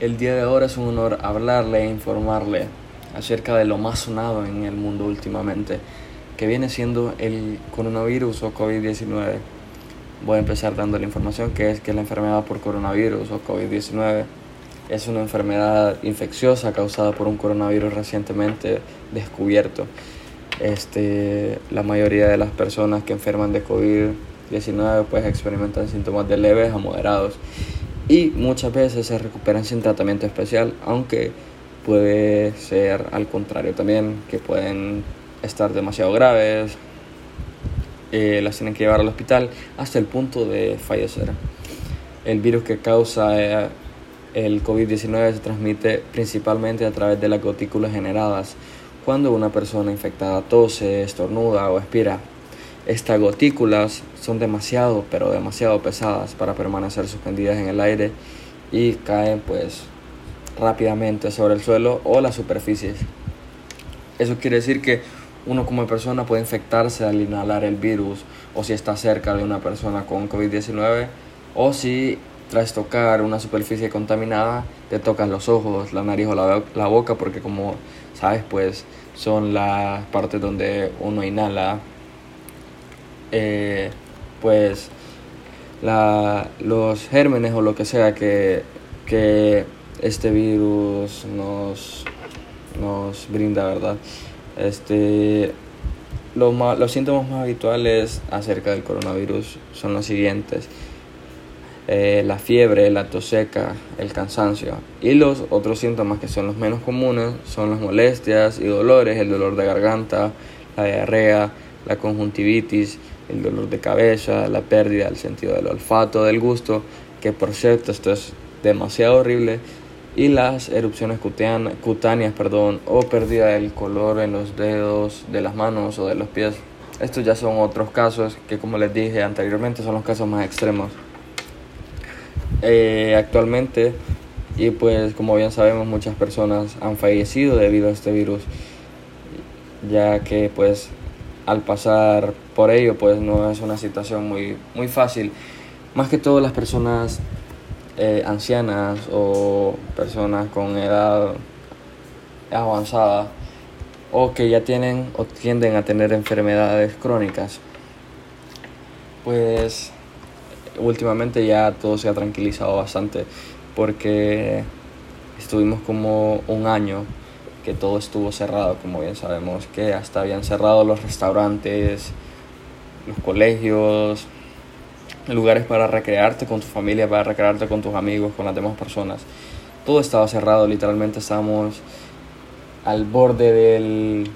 el día de ahora es un honor hablarle e informarle acerca de lo más sonado en el mundo últimamente, que viene siendo el coronavirus o COVID-19. Voy a empezar dando la información que es que la enfermedad por coronavirus o COVID-19 es una enfermedad infecciosa causada por un coronavirus recientemente descubierto. Este, la mayoría de las personas que enferman de COVID-19 pues experimentan síntomas de leves a moderados y muchas veces se recuperan sin tratamiento especial, aunque puede ser al contrario también, que pueden estar demasiado graves, eh, las tienen que llevar al hospital hasta el punto de fallecer. El virus que causa eh, el COVID-19 se transmite principalmente a través de las gotículas generadas cuando una persona infectada tose, estornuda o expira. Estas gotículas son demasiado, pero demasiado pesadas para permanecer suspendidas en el aire y caen pues rápidamente sobre el suelo o las superficies. Eso quiere decir que uno como persona puede infectarse al inhalar el virus o si está cerca de una persona con COVID-19 o si tras tocar una superficie contaminada te tocan los ojos, la nariz o la, la boca porque como sabes pues son las partes donde uno inhala eh, pues la, los gérmenes o lo que sea que, que este virus nos, nos brinda, ¿verdad? Este, los, los síntomas más habituales acerca del coronavirus son los siguientes. Eh, la fiebre, la tos seca, el cansancio. Y los otros síntomas que son los menos comunes son las molestias y dolores, el dolor de garganta, la diarrea, la conjuntivitis, el dolor de cabeza, la pérdida del sentido del olfato, del gusto, que por cierto esto es demasiado horrible, y las erupciones cutáneas, cutáneas perdón, o pérdida del color en los dedos de las manos o de los pies. Estos ya son otros casos que como les dije anteriormente son los casos más extremos. Eh, actualmente, y pues como bien sabemos, muchas personas han fallecido debido a este virus, ya que pues al pasar por ello pues no es una situación muy, muy fácil. Más que todo las personas eh, ancianas o personas con edad avanzada o que ya tienen o tienden a tener enfermedades crónicas, pues últimamente ya todo se ha tranquilizado bastante porque estuvimos como un año que todo estuvo cerrado, como bien sabemos, que hasta habían cerrado los restaurantes, los colegios, lugares para recrearte con tu familia, para recrearte con tus amigos, con las demás personas. Todo estaba cerrado, literalmente estábamos al borde del,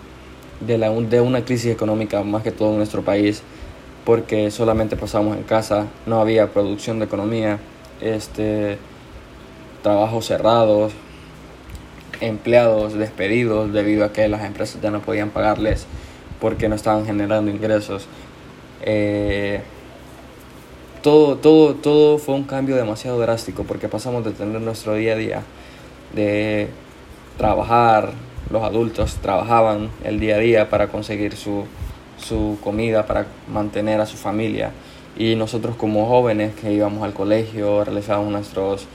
de, la, de una crisis económica, más que todo en nuestro país porque solamente pasábamos en casa, no había producción de economía, este, trabajos cerrados, empleados despedidos debido a que las empresas ya no podían pagarles porque no estaban generando ingresos. Eh, todo, todo, todo fue un cambio demasiado drástico porque pasamos de tener nuestro día a día, de trabajar, los adultos trabajaban el día a día para conseguir su, su comida para mantener a su familia. Y nosotros como jóvenes que íbamos al colegio, realizábamos nuestros,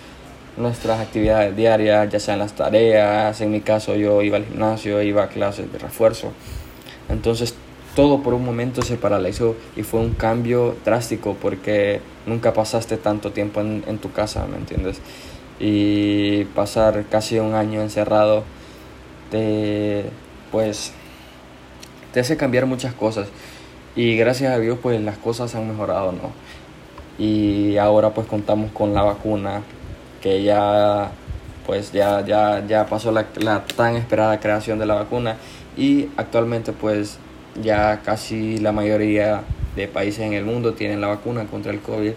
nuestras actividades diarias, ya sean las tareas, en mi caso yo iba al gimnasio, iba a clases de refuerzo. Entonces todo por un momento se paralizó y fue un cambio drástico porque nunca pasaste tanto tiempo en, en tu casa, ¿me entiendes? Y pasar casi un año encerrado, te, pues te hace cambiar muchas cosas. Y gracias a Dios pues las cosas han mejorado, ¿no? Y ahora pues contamos con la vacuna que ya pues ya, ya, ya pasó la, la tan esperada creación de la vacuna. Y actualmente pues ya casi la mayoría de países en el mundo tienen la vacuna contra el COVID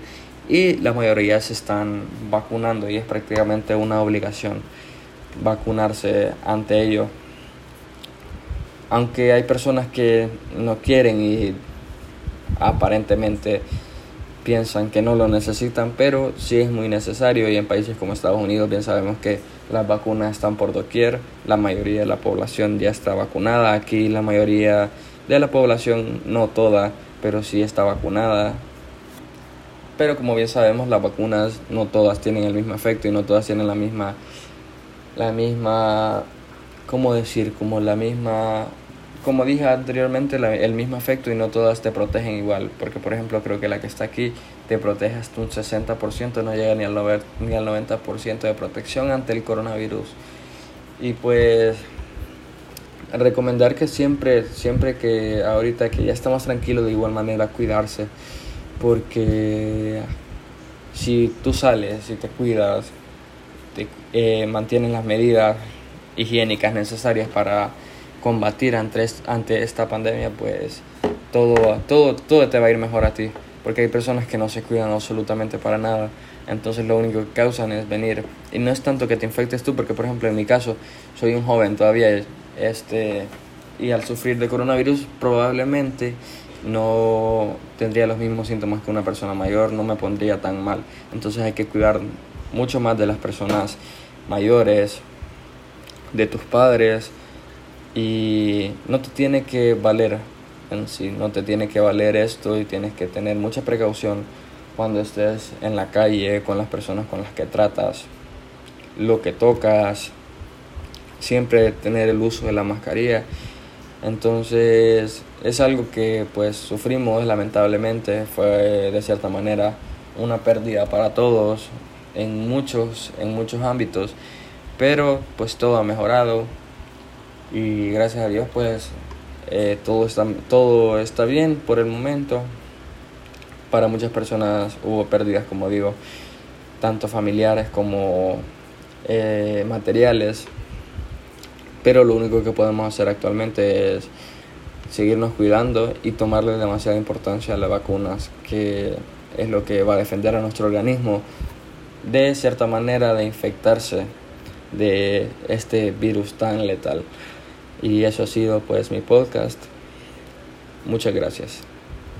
y la mayoría se están vacunando y es prácticamente una obligación vacunarse ante ello. Aunque hay personas que no quieren y aparentemente piensan que no lo necesitan, pero sí es muy necesario y en países como Estados Unidos bien sabemos que las vacunas están por doquier, la mayoría de la población ya está vacunada, aquí la mayoría de la población, no toda, pero sí está vacunada. Pero como bien sabemos las vacunas no todas tienen el mismo efecto y no todas tienen la misma la misma cómo decir como la misma como dije anteriormente el mismo efecto y no todas te protegen igual porque por ejemplo creo que la que está aquí te protege hasta un 60% no llega ni al, ni al 90% de protección ante el coronavirus. Y pues recomendar que siempre, siempre que ahorita que ya estamos tranquilos, de igual manera cuidarse, porque si tú sales, si te cuidas, te, eh, mantienes las medidas higiénicas necesarias para combatir ante, esta pandemia, pues todo, todo, todo te va a ir mejor a ti, porque hay personas que no se cuidan absolutamente para nada. Entonces lo único que causan es venir. Y no es tanto que te infectes tú, porque por ejemplo en mi caso soy un joven todavía, este, y al sufrir de coronavirus probablemente no tendría los mismos síntomas que una persona mayor, no me pondría tan mal. Entonces hay que cuidar mucho más de las personas mayores, de tus padres y no te tiene que valer en sí, no te tiene que valer esto y tienes que tener mucha precaución cuando estés en la calle con las personas con las que tratas, lo que tocas, siempre tener el uso de la mascarilla. Entonces es algo que pues sufrimos lamentablemente, fue de cierta manera una pérdida para todos en muchos, en muchos ámbitos, pero pues todo ha mejorado y gracias a Dios pues eh, todo, está, todo está bien por el momento. Para muchas personas hubo pérdidas, como digo, tanto familiares como eh, materiales, pero lo único que podemos hacer actualmente es seguirnos cuidando y tomarle demasiada importancia a las vacunas, que es lo que va a defender a nuestro organismo de cierta manera de infectarse de este virus tan letal. Y eso ha sido pues mi podcast. Muchas gracias.